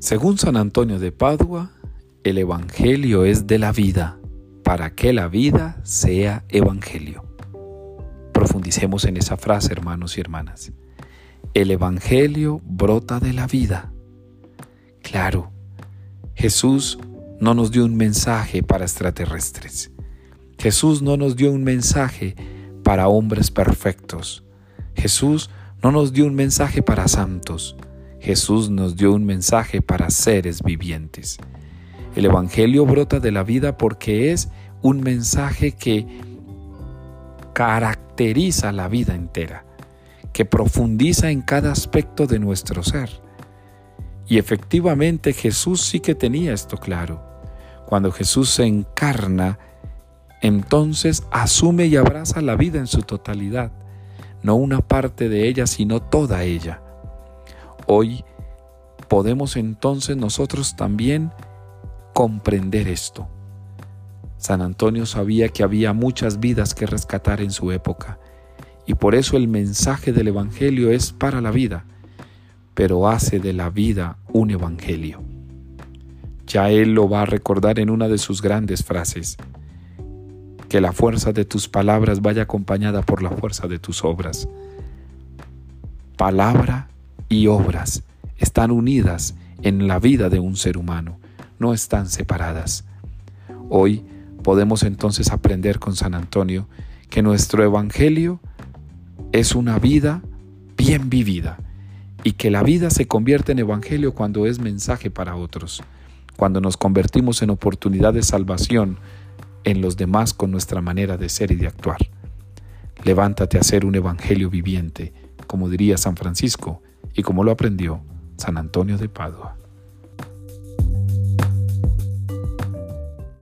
Según San Antonio de Padua, el Evangelio es de la vida, para que la vida sea Evangelio. Profundicemos en esa frase, hermanos y hermanas. El Evangelio brota de la vida. Claro, Jesús no nos dio un mensaje para extraterrestres. Jesús no nos dio un mensaje para hombres perfectos. Jesús no nos dio un mensaje para santos. Jesús nos dio un mensaje para seres vivientes. El Evangelio brota de la vida porque es un mensaje que caracteriza la vida entera, que profundiza en cada aspecto de nuestro ser. Y efectivamente Jesús sí que tenía esto claro. Cuando Jesús se encarna, entonces asume y abraza la vida en su totalidad, no una parte de ella, sino toda ella. Hoy podemos entonces nosotros también comprender esto. San Antonio sabía que había muchas vidas que rescatar en su época y por eso el mensaje del Evangelio es para la vida, pero hace de la vida un Evangelio. Ya él lo va a recordar en una de sus grandes frases, que la fuerza de tus palabras vaya acompañada por la fuerza de tus obras. Palabra y obras están unidas en la vida de un ser humano, no están separadas. Hoy podemos entonces aprender con San Antonio que nuestro Evangelio es una vida bien vivida y que la vida se convierte en Evangelio cuando es mensaje para otros, cuando nos convertimos en oportunidad de salvación en los demás con nuestra manera de ser y de actuar. Levántate a ser un Evangelio viviente, como diría San Francisco, y como lo aprendió San Antonio de Padua.